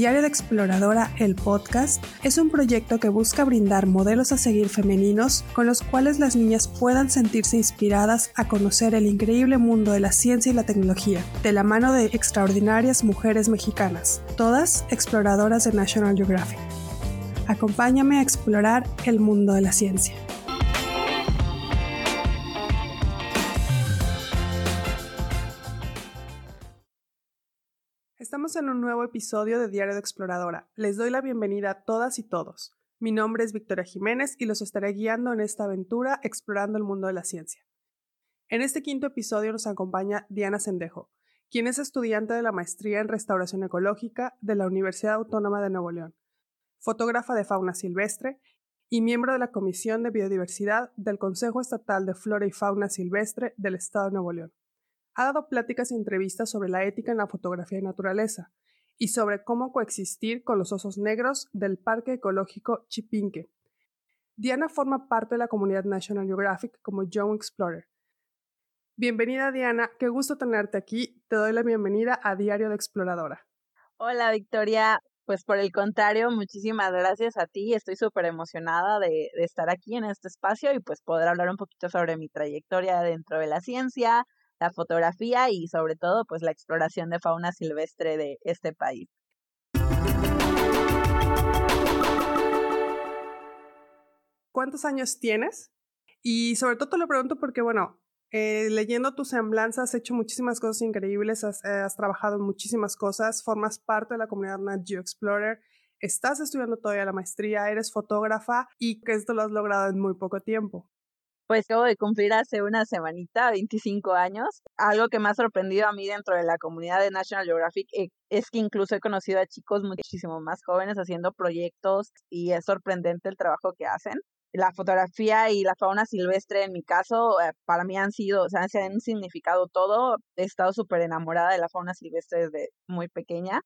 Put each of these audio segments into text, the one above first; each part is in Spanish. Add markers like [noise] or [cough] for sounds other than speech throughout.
Diario de Exploradora, el podcast, es un proyecto que busca brindar modelos a seguir femeninos con los cuales las niñas puedan sentirse inspiradas a conocer el increíble mundo de la ciencia y la tecnología, de la mano de extraordinarias mujeres mexicanas, todas exploradoras de National Geographic. Acompáñame a explorar el mundo de la ciencia. Estamos en un nuevo episodio de Diario de Exploradora. Les doy la bienvenida a todas y todos. Mi nombre es Victoria Jiménez y los estaré guiando en esta aventura explorando el mundo de la ciencia. En este quinto episodio nos acompaña Diana Sendejo, quien es estudiante de la maestría en restauración ecológica de la Universidad Autónoma de Nuevo León, fotógrafa de fauna silvestre y miembro de la Comisión de Biodiversidad del Consejo Estatal de Flora y Fauna Silvestre del Estado de Nuevo León. Ha dado pláticas y entrevistas sobre la ética en la fotografía de naturaleza y sobre cómo coexistir con los osos negros del Parque Ecológico Chipinque. Diana forma parte de la comunidad National Geographic como Young Explorer. Bienvenida Diana, qué gusto tenerte aquí. Te doy la bienvenida a Diario de Exploradora. Hola Victoria, pues por el contrario, muchísimas gracias a ti. Estoy súper emocionada de, de, estar aquí en este espacio y pues poder hablar un poquito sobre mi trayectoria dentro de la ciencia, la fotografía y sobre todo pues la exploración de fauna silvestre de este país. ¿Cuántos años tienes? Y sobre todo te lo pregunto porque, bueno, eh, leyendo tu semblanza has hecho muchísimas cosas increíbles, has, eh, has, trabajado en muchísimas cosas, formas parte de la comunidad Nat Geo Explorer, estás estudiando todavía la maestría, eres fotógrafa y que esto lo has logrado en muy poco tiempo pues acabo de cumplir hace una semanita 25 años. Algo que me ha sorprendido a mí dentro de la comunidad de National Geographic eh, es que incluso he conocido a chicos muchísimo más jóvenes haciendo proyectos y es sorprendente el trabajo que hacen. La fotografía y la fauna silvestre, en mi caso, eh, para mí han sido, o sea, se han significado todo. He estado súper enamorada de la fauna silvestre desde muy pequeña.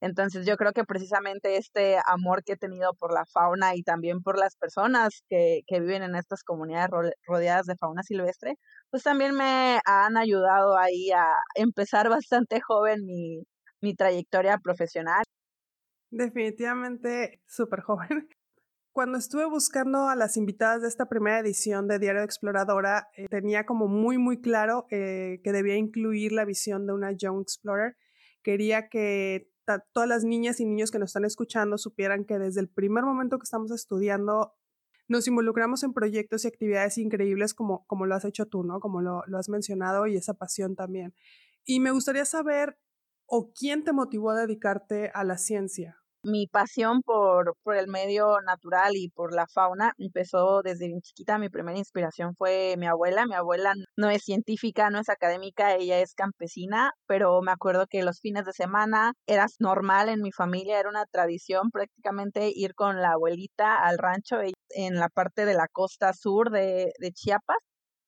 Entonces yo creo que precisamente este amor que he tenido por la fauna y también por las personas que, que viven en estas comunidades rodeadas de fauna silvestre, pues también me han ayudado ahí a empezar [laughs] bastante joven mi, mi trayectoria profesional. Definitivamente súper joven. [laughs] Cuando estuve buscando a las invitadas de esta primera edición de Diario Exploradora, eh, tenía como muy, muy claro eh, que debía incluir la visión de una Young Explorer. Quería que todas las niñas y niños que nos están escuchando supieran que desde el primer momento que estamos estudiando nos involucramos en proyectos y actividades increíbles como, como lo has hecho tú, ¿no? Como lo, lo has mencionado y esa pasión también. Y me gustaría saber, ¿o quién te motivó a dedicarte a la ciencia? Mi pasión por, por el medio natural y por la fauna empezó desde bien chiquita. Mi primera inspiración fue mi abuela. Mi abuela no es científica, no es académica, ella es campesina, pero me acuerdo que los fines de semana era normal en mi familia, era una tradición prácticamente ir con la abuelita al rancho en la parte de la costa sur de, de Chiapas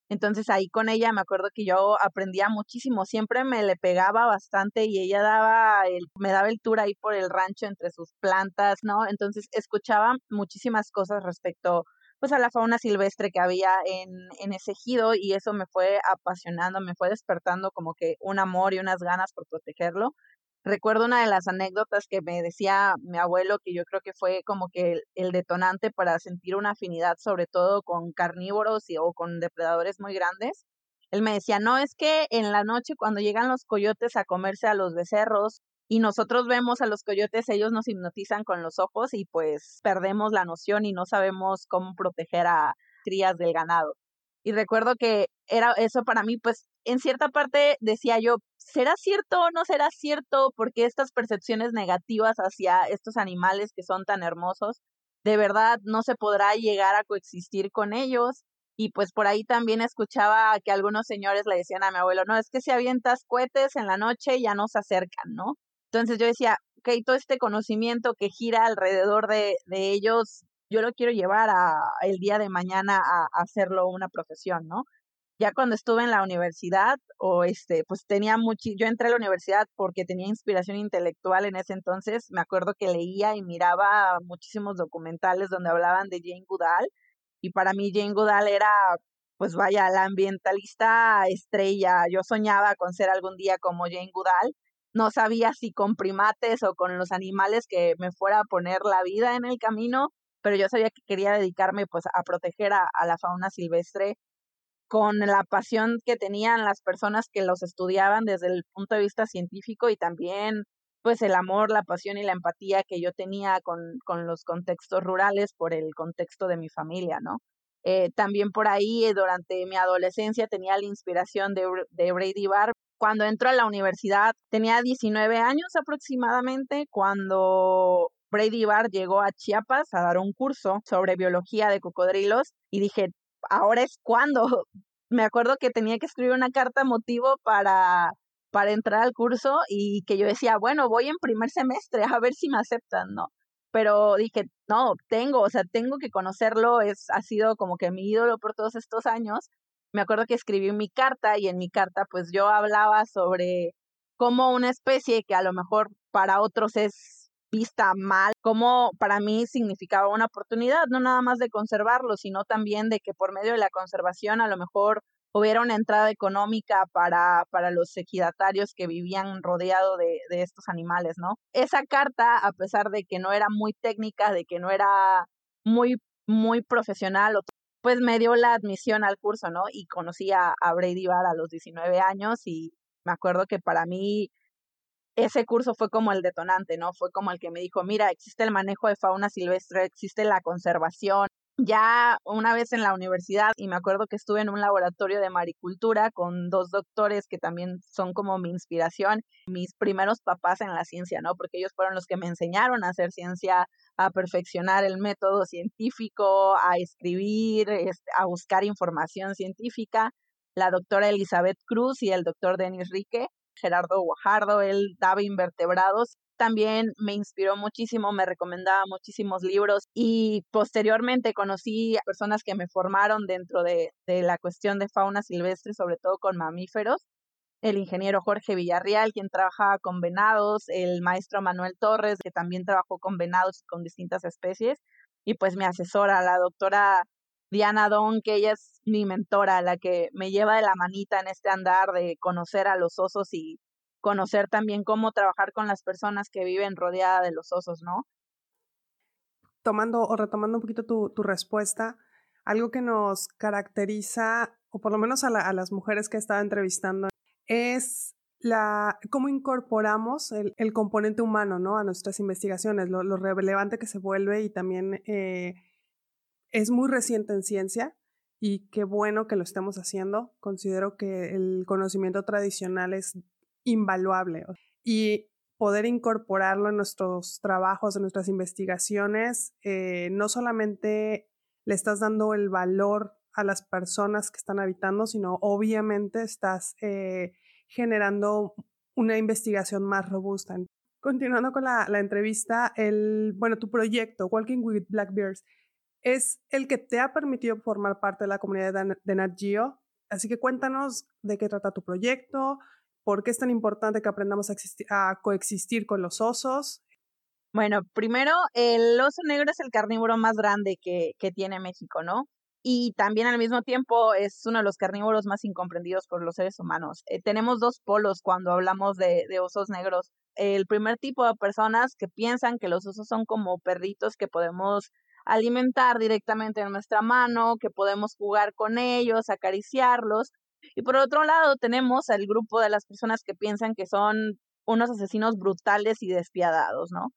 entonces ahí con ella me acuerdo que yo aprendía muchísimo, siempre me le pegaba bastante y ella daba el, me daba el tour ahí por el rancho entre sus plantas, ¿no? Entonces escuchaba muchísimas cosas respecto pues a la fauna silvestre que había en, en ese ejido y eso me fue apasionando, me fue despertando como que un amor y unas ganas por protegerlo. Recuerdo una de las anécdotas que me decía mi abuelo, que yo creo que fue como que el, detonante para sentir una afinidad, sobre todo con carnívoros y, o con depredadores muy grandes. Él me decía, no, es que en la noche cuando llegan los coyotes a comerse a los becerros y nosotros vemos a los coyotes, ellos nos hipnotizan con los ojos y pues perdemos la noción y no sabemos cómo proteger a crías del ganado. Y recuerdo que era eso para mí, pues en cierta parte decía yo, ¿será cierto o no será cierto? Porque estas percepciones negativas hacia estos animales que son tan hermosos, de verdad no se podrá llegar a coexistir con ellos. Y pues por ahí también escuchaba que algunos señores le decían a mi abuelo, no, es que si avientas cohetes en la noche ya no se acercan, ¿no? Entonces yo decía, ok, todo este conocimiento que gira alrededor de, de ellos, yo lo quiero llevar a el día de mañana a hacerlo una profesión, ¿no? Ya cuando estuve en la universidad o este pues tenía mucho yo entré a la universidad porque tenía inspiración intelectual en ese entonces me acuerdo que leía y miraba muchísimos documentales donde hablaban de Jane Goodall y para mí Jane Goodall era pues vaya la ambientalista estrella yo soñaba con ser algún día como Jane Goodall no sabía si con primates o con los animales que me fuera a poner la vida en el camino, pero yo sabía que quería dedicarme pues a proteger a, a la fauna silvestre con la pasión que tenían las personas que los estudiaban desde el punto de vista científico y también pues el amor, la pasión y la empatía que yo tenía con, con los contextos rurales por el contexto de mi familia, ¿no? Eh, también por ahí, eh, durante mi adolescencia, tenía la inspiración de, de Brady Barr. Cuando entró a la universidad, tenía 19 años aproximadamente, cuando Brady Barr llegó a Chiapas a dar un curso sobre biología de cocodrilos y dije, ahora es cuando. [laughs] Me acuerdo que tenía que escribir una carta motivo para para entrar al curso y que yo decía, bueno, voy en primer semestre a ver si me aceptan, ¿no? Pero dije, no, tengo, o sea, tengo que conocerlo, es, ha sido como que mi ídolo por todos estos años. Me acuerdo que escribí mi carta y en mi carta pues yo hablaba sobre cómo una especie que a lo mejor para otros es vista mal, como para mí significaba una oportunidad, no nada más de conservarlo, sino también de que por medio de la conservación a lo mejor hubiera una entrada económica para, para los ejidatarios que vivían rodeado de, de estos animales, ¿no? Esa carta, a pesar de que no era muy técnica, de que no era muy, muy profesional, pues me dio la admisión al curso, ¿no? Y conocí a, a Brady Barr a los 19 años y me acuerdo que para mí ese curso fue como el detonante, ¿no? Fue como el que me dijo, mira, existe el manejo de fauna silvestre, existe la conservación, ya una vez en la universidad y me acuerdo que estuve en un laboratorio de maricultura con dos doctores que también son como mi inspiración, mis primeros papás en la ciencia, ¿no? Porque ellos fueron los que me enseñaron a hacer ciencia, a perfeccionar el método científico, a escribir, a buscar información científica. La doctora Elizabeth Cruz y el doctor Denis Rique, Gerardo Guajardo, él daba invertebrados también me inspiró muchísimo, me recomendaba muchísimos libros y posteriormente conocí a personas que me formaron dentro de, de la cuestión de fauna silvestre, sobre todo con mamíferos el ingeniero Jorge Villarreal, quien trabajaba con venados, el maestro Manuel Torres, que también trabajó con venados y con distintas especies, y pues mi asesora, la doctora Diana Don, que ella es mi mentora, la que me lleva de la manita en este andar de conocer a los osos y conocer también cómo trabajar con las personas que viven rodeada de los osos, ¿no? Tomando o retomando un poquito tu, tu respuesta, algo que nos caracteriza, o por lo menos a, las mujeres que he estado entrevistando, es la, cómo incorporamos el, el componente humano ¿no? a nuestras investigaciones, lo, lo relevante que se vuelve y también eh, es muy reciente en ciencia y qué bueno que lo estemos haciendo. Considero que el conocimiento tradicional es invaluable. Y poder incorporarlo en nuestros trabajos, en nuestras investigaciones, eh, no solamente le estás dando el valor a las personas que están habitando, sino obviamente estás eh, generando una investigación más robusta. Continuando con la, entrevista, el, bueno, tu proyecto, Walking with Black Bears, es el que te ha permitido formar parte de la comunidad de, de Nat Geo. Así que cuéntanos de qué trata tu proyecto, ¿Por qué es tan importante que aprendamos a, coexistir con los osos? Bueno, primero, el oso negro es el carnívoro más grande que, que tiene México, ¿no? y también al mismo tiempo es uno de los carnívoros más incomprendidos por los seres humanos. Eh, tenemos dos polos cuando hablamos de, osos negros. El primer tipo de personas que piensan que los osos son como perritos que podemos alimentar directamente en nuestra mano, que podemos jugar con ellos, acariciarlos, y por otro lado tenemos al grupo de las personas que piensan que son unos asesinos brutales y despiadados, ¿no?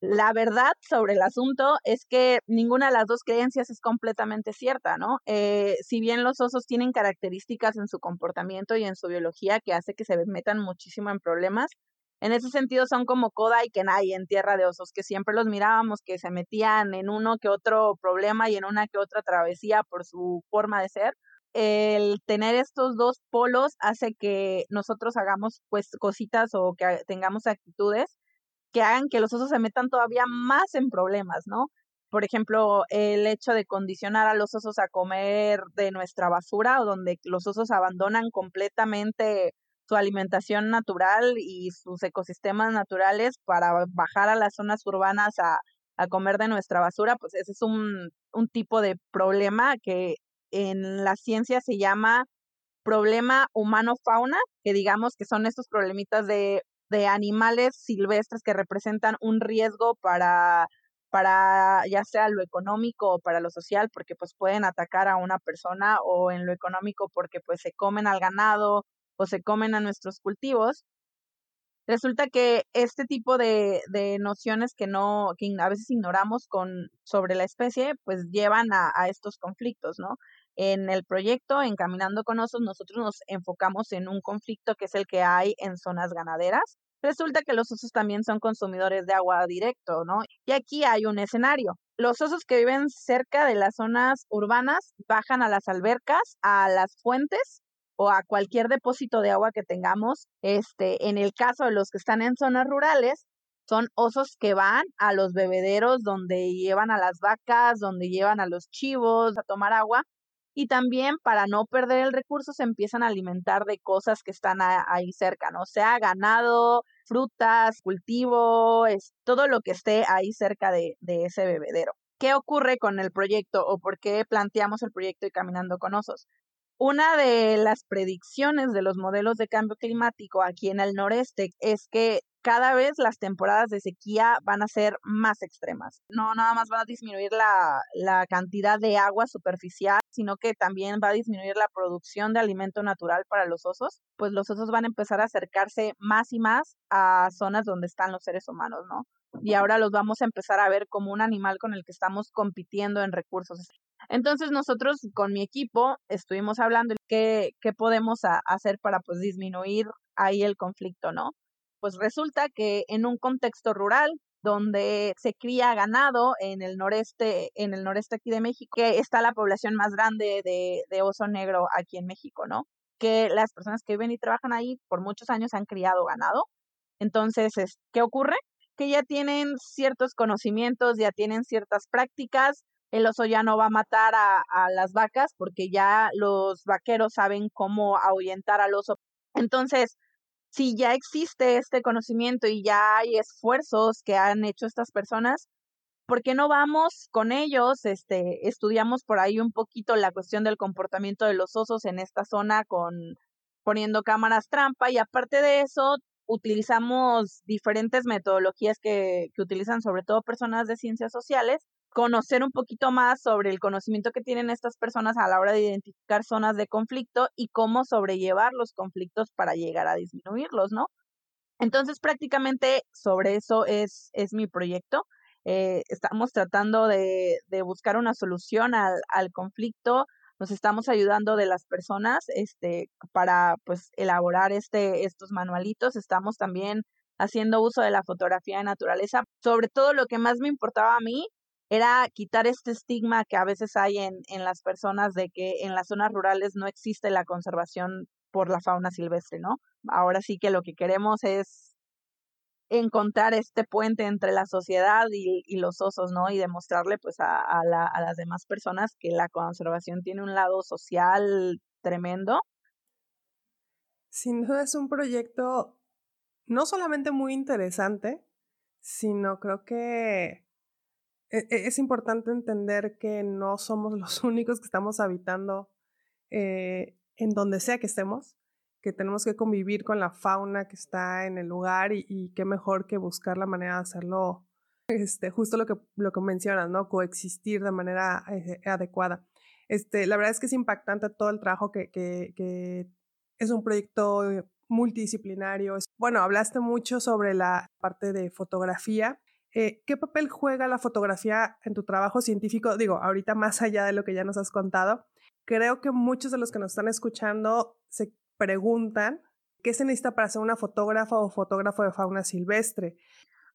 La verdad sobre el asunto es que ninguna de las dos creencias es completamente cierta, ¿no? Eh, si bien los osos tienen características en su comportamiento y en su biología que hace que se metan muchísimo en problemas, en ese sentido son como Koda y Kenai en Tierra de Osos, que siempre los mirábamos que se metían en uno que otro problema y en una que otra travesía por su forma de ser, el tener estos dos polos hace que nosotros hagamos pues cositas o que tengamos actitudes que hagan que los osos se metan todavía más en problemas, ¿no? Por ejemplo, el hecho de condicionar a los osos a comer de nuestra basura o donde los osos abandonan completamente su alimentación natural y sus ecosistemas naturales para bajar a las zonas urbanas a, comer de nuestra basura, pues ese es un, un tipo de problema que en la ciencia se llama problema humano-fauna, que digamos que son estos problemitas de de animales silvestres que representan un riesgo para para ya sea lo económico o para lo social, porque pues pueden atacar a una persona o en lo económico porque pues se comen al ganado o se comen a nuestros cultivos. Resulta que este tipo de, nociones que no, que a veces ignoramos con, sobre la especie, pues llevan a, a estos conflictos, ¿no? En el proyecto Encaminando con Osos, nosotros nos enfocamos en un conflicto que es el que hay en zonas ganaderas, Resulta que los osos también son consumidores de agua directo, ¿no? Y aquí hay un escenario. Los osos que viven cerca de las zonas urbanas bajan a las albercas, a las fuentes o a cualquier depósito de agua que tengamos. Este, en el caso de los que están en zonas rurales, son osos que van a los bebederos donde llevan a las vacas, donde llevan a los chivos a tomar agua y también para no perder el recurso se empiezan a alimentar de cosas que están ahí cerca, ¿no? Sea ganado, frutas, cultivo, es, todo lo que esté ahí cerca de, de ese bebedero. ¿Qué ocurre con el proyecto o por qué planteamos el proyecto y Caminando con Osos? Una de las predicciones de los modelos de cambio climático aquí en el noreste es que cada vez las temporadas de sequía van a ser más extremas. No nada más van a disminuir la, la, cantidad de agua superficial, sino que también va a disminuir la producción de alimento natural para los osos, pues los osos van a empezar a acercarse más y más a zonas donde están los seres humanos, ¿no? Y ahora los vamos a empezar a ver como un animal con el que estamos compitiendo en recursos. Entonces nosotros con mi equipo estuvimos hablando qué, qué podemos hacer para pues disminuir ahí el conflicto, ¿no? Pues resulta que en un contexto rural donde se cría ganado en el noreste, en el noreste aquí de México, que está la población más grande de, de oso negro aquí en México, ¿no? Que las personas que viven y trabajan ahí por muchos años han criado ganado. Entonces, ¿qué ocurre? Que ya tienen ciertos conocimientos, ya tienen ciertas prácticas. El oso ya no va a matar a, las vacas porque ya los vaqueros saben cómo ahuyentar al oso. Entonces, si ya existe este conocimiento y ya hay esfuerzos que han hecho estas personas, ¿por qué no vamos con ellos? Este, estudiamos por ahí un poquito la cuestión del comportamiento de los osos en esta zona con poniendo cámaras trampa y aparte de eso utilizamos diferentes metodologías que utilizan sobre todo personas de ciencias sociales conocer un poquito más sobre el conocimiento que tienen estas personas a la hora de identificar zonas de conflicto y cómo sobrellevar los conflictos para llegar a disminuirlos, ¿no? Entonces, prácticamente sobre eso es, es mi proyecto. Eh, estamos tratando de, de, buscar una solución al, al, conflicto. Nos estamos ayudando de las personas este, para pues, elaborar este, estos manualitos. Estamos también haciendo uso de la fotografía de naturaleza. Sobre todo lo que más me importaba a mí era quitar este estigma que a veces hay en, en las personas de que en las zonas rurales no existe la conservación por la fauna silvestre, ¿no? Ahora sí que lo que queremos es encontrar este puente entre la sociedad y, y los osos, ¿no? Y demostrarle pues a, a, la, a las demás personas que la conservación tiene un lado social tremendo. Sin duda es un proyecto no solamente muy interesante, sino creo que es importante entender que no somos [laughs] los únicos que estamos habitando eh, en donde sea que estemos, que tenemos que convivir con la fauna que está en el lugar y, y qué mejor que buscar la manera de hacerlo, este, justo lo que, lo que mencionas, ¿no? Coexistir de manera eh, adecuada. Este, la verdad es que es impactante todo el trabajo que, que, que es un proyecto multidisciplinario. Bueno, hablaste mucho sobre la parte de fotografía eh, ¿Qué papel juega la fotografía en tu trabajo científico? Digo, ahorita más allá de lo que ya nos has contado, creo que muchos de los que nos están escuchando se preguntan qué se necesita para ser una fotógrafa o fotógrafo de fauna silvestre.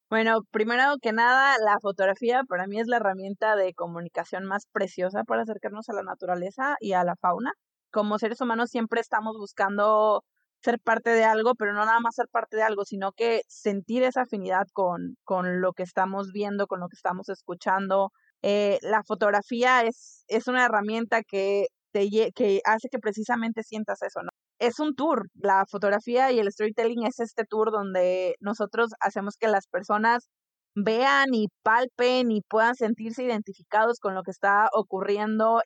Bueno, primero que nada, la fotografía para mí es la herramienta de comunicación más preciosa para acercarnos a la naturaleza y a la fauna. Como seres humanos siempre estamos buscando ser parte de algo, pero no nada más ser parte de algo, sino que sentir esa afinidad con, con lo que estamos viendo, con lo que estamos escuchando. Eh, la fotografía es, es una herramienta que, te, que hace que precisamente sientas eso, ¿no? Es un tour, la fotografía y el storytelling es este tour donde nosotros hacemos que las personas vean y palpen y puedan sentirse identificados con lo que está ocurriendo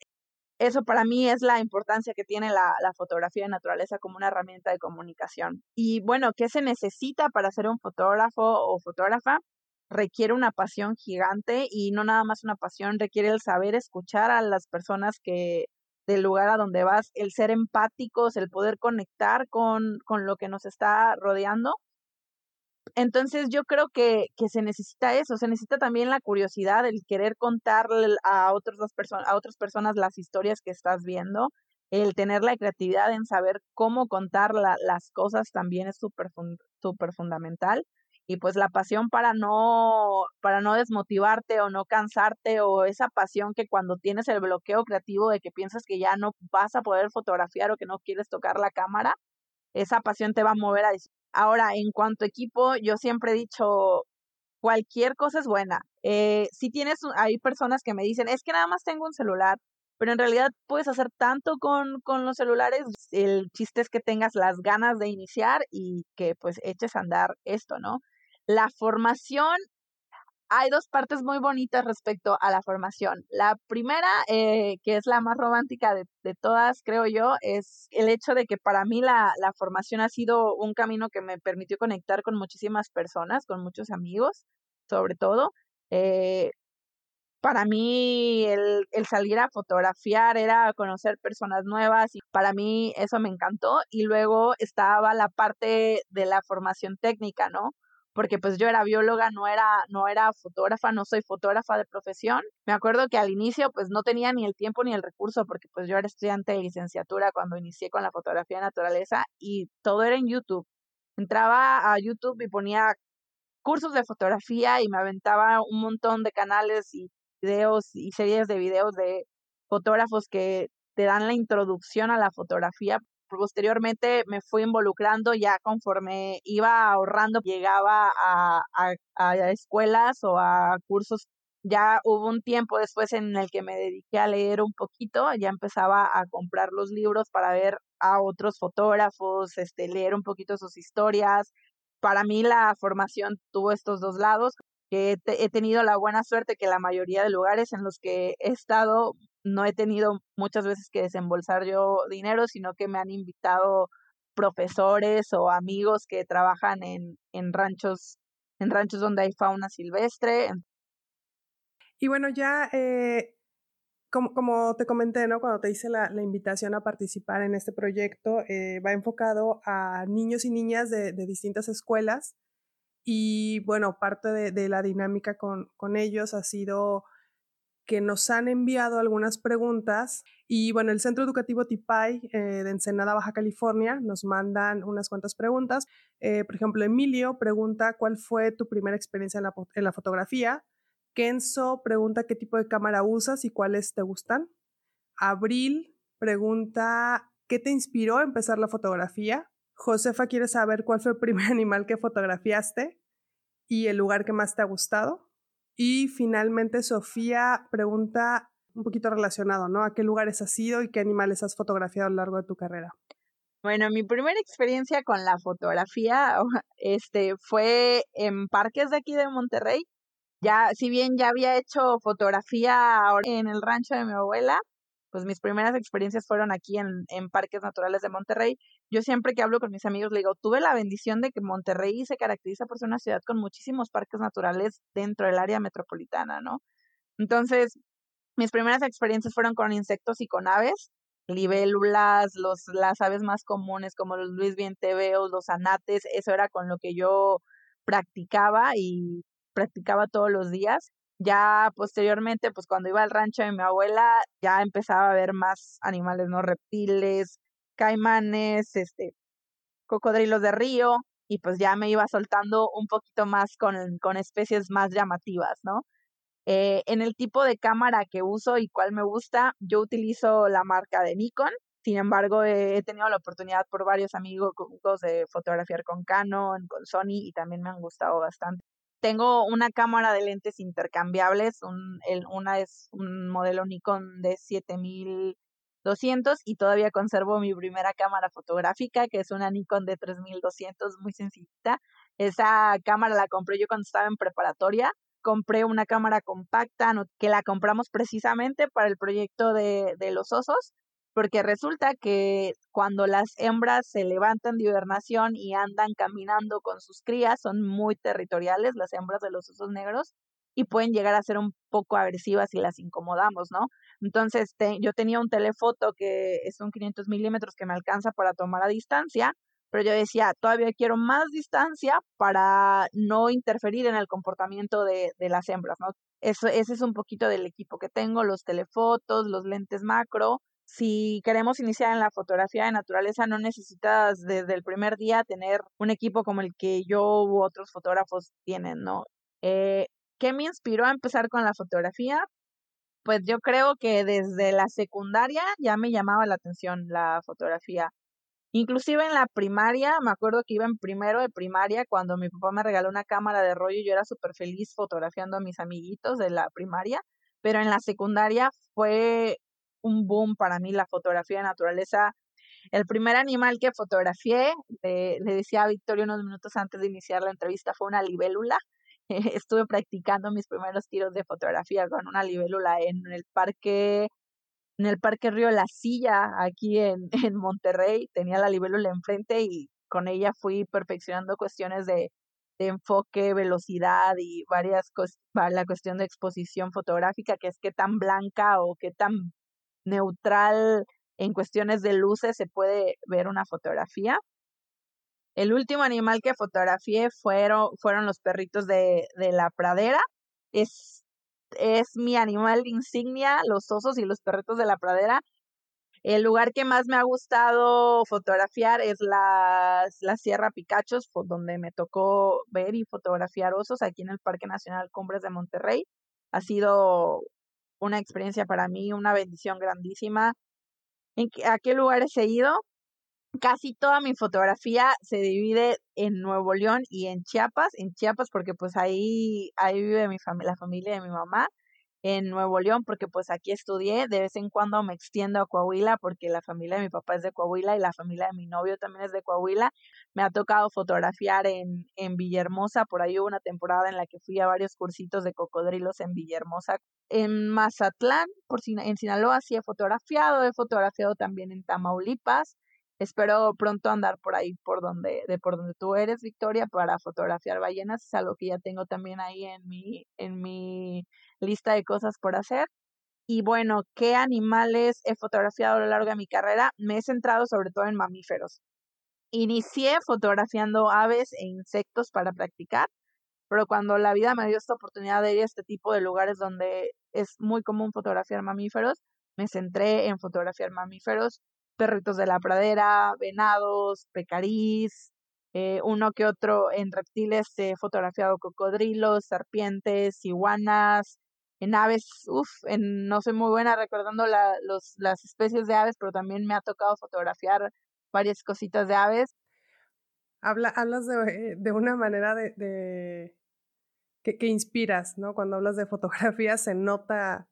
eso para mí es la importancia que tiene la, la, fotografía de naturaleza como una herramienta de comunicación. Y bueno, ¿qué se necesita para ser un fotógrafo o fotógrafa? Requiere una pasión gigante y no nada más una pasión, requiere el saber escuchar a las personas que del lugar a donde vas, el ser empáticos, el poder conectar con, con lo que nos está rodeando entonces yo creo que, que se necesita eso, se necesita también la curiosidad, el querer contar a, otras a otras personas las historias que estás viendo, el tener la creatividad en saber cómo contar las cosas también es súper super fundamental y pues la pasión para no para no desmotivarte o no cansarte o esa pasión que cuando tienes el bloqueo creativo de que piensas que ya no vas a poder fotografiar o que no quieres tocar la cámara, esa pasión te va a mover a Ahora, en cuanto a equipo, yo siempre he dicho, cualquier cosa es buena. Eh, si tienes, hay personas que me dicen, es que nada más tengo un celular, pero en realidad puedes hacer tanto con, con los celulares. El chiste es que tengas las ganas de iniciar y que pues eches a andar esto, ¿no? La formación hay dos partes muy bonitas respecto a la formación. La primera, eh, que es la más romántica de, todas, creo yo, es el hecho de que para mí la, la, formación ha sido un camino que me permitió conectar con muchísimas personas, con muchos amigos, sobre todo. Eh, para mí el, el, salir a fotografiar era conocer personas nuevas y para mí eso me encantó. Y luego estaba la parte de la formación técnica, ¿no? Porque pues yo era bióloga, no era, no era fotógrafa, no soy fotógrafa de profesión. Me acuerdo que al inicio pues no tenía ni el tiempo ni el recurso porque pues yo era estudiante de licenciatura cuando inicié con la fotografía de naturaleza y todo era en YouTube. Entraba a YouTube y ponía cursos de fotografía y me aventaba un montón de canales y videos y series de videos de fotógrafos que te dan la introducción a la fotografía posteriormente me fui involucrando ya conforme iba ahorrando, llegaba a, a, escuelas o a cursos. Ya hubo un tiempo después en el que me dediqué a leer un poquito, ya empezaba a comprar los libros para ver a otros fotógrafos, este, leer un poquito sus historias. Para mí la formación tuvo estos dos lados, que he tenido la buena suerte que la mayoría de lugares en los que he estado no he tenido muchas veces que desembolsar yo dinero, sino que me han invitado profesores o amigos que trabajan en, en ranchos, en ranchos donde hay fauna silvestre. Y bueno, ya eh, como, como, te comenté, ¿no? Cuando te hice la, la invitación a participar en este proyecto, eh, va enfocado a niños y niñas de, de distintas escuelas. Y bueno, parte de, de la dinámica con, con ellos ha sido que nos han enviado algunas preguntas y bueno, el Centro Educativo Tipay eh, de Ensenada, Baja California, nos mandan unas cuantas preguntas. Eh, por ejemplo, Emilio pregunta cuál fue tu primera experiencia en la, en la fotografía. Kenzo pregunta qué tipo de cámara usas y cuáles te gustan. Abril pregunta qué te inspiró a empezar la fotografía. Josefa quiere saber cuál fue el primer [laughs] animal que fotografiaste y el lugar que más te ha gustado. Y finalmente Sofía pregunta un poquito relacionado, ¿no? ¿A qué lugares has ido y qué animales has fotografiado a lo largo de tu carrera? Bueno, mi primera experiencia con la fotografía [laughs] este, fue en parques de aquí de Monterrey. Ya, si bien ya había hecho fotografía en el rancho de mi abuela, pues mis primeras experiencias fueron aquí en, en parques naturales de Monterrey. Yo siempre que hablo con mis amigos le digo, tuve la bendición de que Monterrey se caracteriza por ser una ciudad con muchísimos parques naturales dentro del área metropolitana, ¿no? Entonces, mis primeras experiencias fueron con insectos y con aves, libélulas, los, las aves más comunes como los Luis Vienteveos, los anates, eso era con lo que yo practicaba y practicaba todos los días. Ya posteriormente, pues cuando iba al rancho de mi abuela, ya empezaba a ver más animales, ¿no? Reptiles, caimanes, este, cocodrilos de río, y pues ya me iba soltando un poquito más con, con especies más llamativas, ¿no? Eh, en el tipo de cámara que uso y cuál me gusta, yo utilizo la marca de Nikon. Sin embargo, he tenido la oportunidad por varios amigos de fotografiar con Canon, con Sony y también me han gustado bastante. Tengo una cámara de lentes intercambiables, un, el, una es un modelo Nikon de 7200 y todavía conservo mi primera cámara fotográfica, que es una Nikon de 3200, muy sencillita. Esa cámara la compré yo cuando estaba en preparatoria compré una cámara compacta que la compramos precisamente para el proyecto de, de los osos, porque resulta que cuando las hembras se levantan de hibernación y andan caminando con sus crías, son muy territoriales las hembras de los osos negros y pueden llegar a ser un poco agresivas si las incomodamos, ¿no? Entonces, yo tenía un telefoto que es un 500 milímetros que me alcanza para tomar a distancia, pero yo decía, todavía quiero más distancia para no interferir en el comportamiento de, de las hembras, ¿no? Eso, ese es un poquito del equipo que tengo, los telefotos, los lentes macro. Si queremos iniciar en la fotografía de naturaleza, no necesitas desde el primer día tener un equipo como el que yo u otros fotógrafos tienen, ¿no? Eh, ¿Qué me inspiró a empezar con la fotografía? Pues yo creo que desde la secundaria ya me llamaba la atención la fotografía. Inclusive en la primaria, me acuerdo que iba en primero de primaria cuando mi papá me regaló una cámara de rollo yo era súper feliz fotografiando a mis amiguitos de la primaria, pero en la secundaria fue un boom para mí la fotografía de naturaleza. El primer animal que fotografié, le decía a Victoria unos minutos antes de iniciar la entrevista, fue una libélula. [laughs] estuve practicando mis primeros tiros de fotografía con una libélula en el parque en el Parque Río La Silla, aquí en, [laughs] en Monterrey, tenía la libélula enfrente y con ella fui perfeccionando cuestiones de, de enfoque, velocidad y varias cosas, la cuestión de exposición fotográfica, que es qué tan blanca o qué tan neutral en cuestiones de luces se puede ver una fotografía. El último animal que fotografié fueron, fueron los perritos de, de la pradera. Es, es mi animal insignia, los osos y los perritos de la pradera. El lugar que más me ha gustado fotografiar es la, la Sierra Picachos, donde me tocó ver y fotografiar osos aquí en el Parque Nacional Cumbres de Monterrey. Ha sido una experiencia para mí, una bendición grandísima. ¿En ¿A qué lugares he ido? casi toda mi fotografía se divide en Nuevo León y en Chiapas, en Chiapas porque pues ahí, ahí vive mi la familia de mi mamá, en Nuevo León porque pues aquí estudié, de vez en cuando me extiendo a Coahuila porque la familia de mi papá es de Coahuila y la familia de mi novio también es de Coahuila. Me ha tocado fotografiar en, en Villahermosa, por ahí hubo una temporada en la que fui a varios cursitos de cocodrilos en Villahermosa. En Mazatlán, por en Sinaloa sí he fotografiado, he fotografiado también en Tamaulipas, Espero pronto andar por ahí, por donde, de por donde tú eres, Victoria, para fotografiar ballenas. Es algo que ya tengo también ahí en mi, en mi lista de cosas por hacer. Y bueno, ¿qué animales he fotografiado a lo largo de mi carrera? Me he centrado sobre todo en mamíferos. Inicié fotografiando aves e insectos para practicar, pero cuando la vida me dio esta oportunidad de ir a este tipo de lugares donde es muy común fotografiar mamíferos, me centré en fotografiar mamíferos perritos de la pradera, venados, pecarís, eh, uno que otro en reptiles he fotografiado cocodrilos, serpientes, iguanas, en aves, uff, no soy muy buena recordando la, los, las especies de aves, pero también me ha tocado fotografiar varias cositas de aves. Habla, hablas de, de una manera de, de que, que, inspiras, ¿no? Cuando hablas de fotografía se nota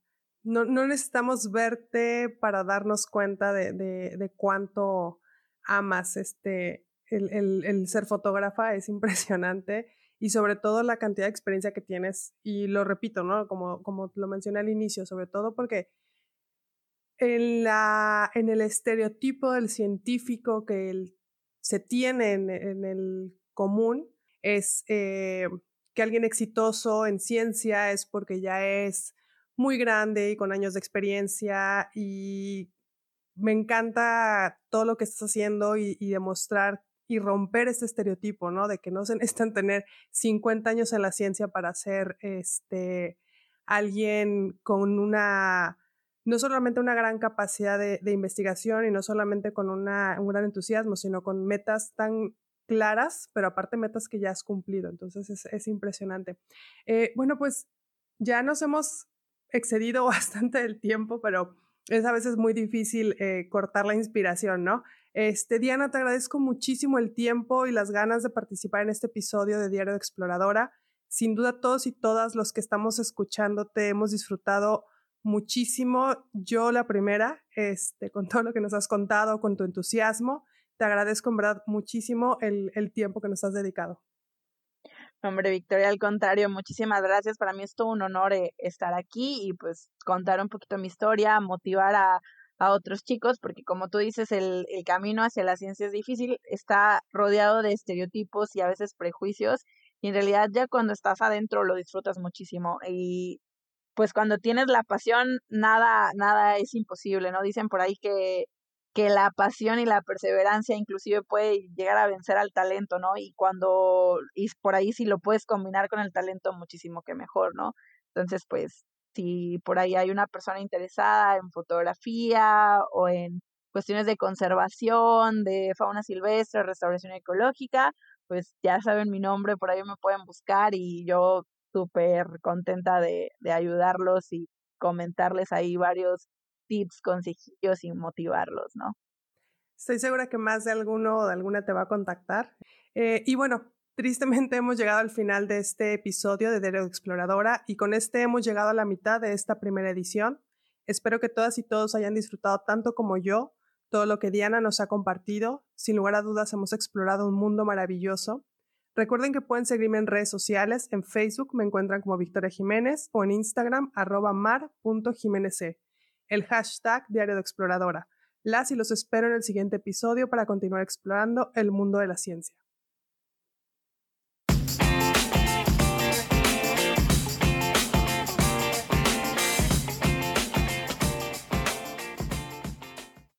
no, no necesitamos verte para darnos cuenta de, de, cuánto amas este, el, el, ser fotógrafa, es impresionante y sobre todo la cantidad de experiencia que tienes y lo repito, ¿no? Como, como lo mencioné al inicio, sobre todo porque en, la, en el estereotipo del científico que se tiene en, en, el común es eh, que alguien exitoso en ciencia es porque ya es muy grande y con años de experiencia y me encanta todo lo que estás haciendo y, demostrar y romper este estereotipo, ¿no? De que no se necesitan tener 50 años en la ciencia para ser este, alguien con una, no solamente una gran capacidad de, investigación y no solamente con una, un gran entusiasmo, sino con metas tan claras, pero aparte metas que ya has cumplido. Entonces es, es impresionante. Eh, bueno, pues ya nos hemos excedido [laughs] bastante el tiempo, pero es a veces muy difícil eh, cortar la inspiración, ¿no? Este, Diana, te agradezco muchísimo el tiempo y las ganas de participar en este episodio de Diario de Exploradora. Sin duda, todos y todas los que estamos escuchándote hemos disfrutado muchísimo. Yo la primera, este, con todo lo que nos has contado, con tu entusiasmo. Te agradezco en verdad muchísimo el, el tiempo que nos has dedicado. Hombre, Victoria, al contrario, muchísimas gracias. Para mí es todo un honor eh, estar aquí y pues contar un poquito mi historia, motivar a, a otros chicos, porque como tú dices, el, el camino hacia la ciencia es difícil, está rodeado de estereotipos y a veces prejuicios, y en realidad ya cuando estás adentro lo disfrutas muchísimo. Y pues cuando tienes la pasión, nada, nada es imposible, ¿no? Dicen por ahí que que la pasión y la perseverancia inclusive puede llegar a vencer al talento, ¿no? Y cuando, y por ahí si lo puedes combinar con el talento, muchísimo que mejor, ¿no? Entonces, pues, si por ahí hay una persona interesada en fotografía o en cuestiones de conservación, de fauna silvestre, restauración ecológica, pues ya saben mi nombre, por ahí me pueden buscar y yo súper contenta de, de ayudarlos y comentarles ahí varios tips, consejillos y motivarlos, ¿no? Estoy segura que más de alguno o de alguna te va a contactar. Eh, y bueno, tristemente hemos llegado al final de este episodio de Diario Exploradora y con este hemos llegado a la mitad de esta primera edición. Espero que todas y todos hayan disfrutado tanto como yo todo lo que Diana nos ha compartido. Sin lugar a dudas hemos explorado un mundo maravilloso. Recuerden que pueden seguirme en redes sociales. En Facebook me encuentran como Victoria Jiménez o en Instagram arroba mar.jiménez el hashtag Diario de Exploradora. Las y los espero en el siguiente episodio para continuar explorando el mundo de la ciencia.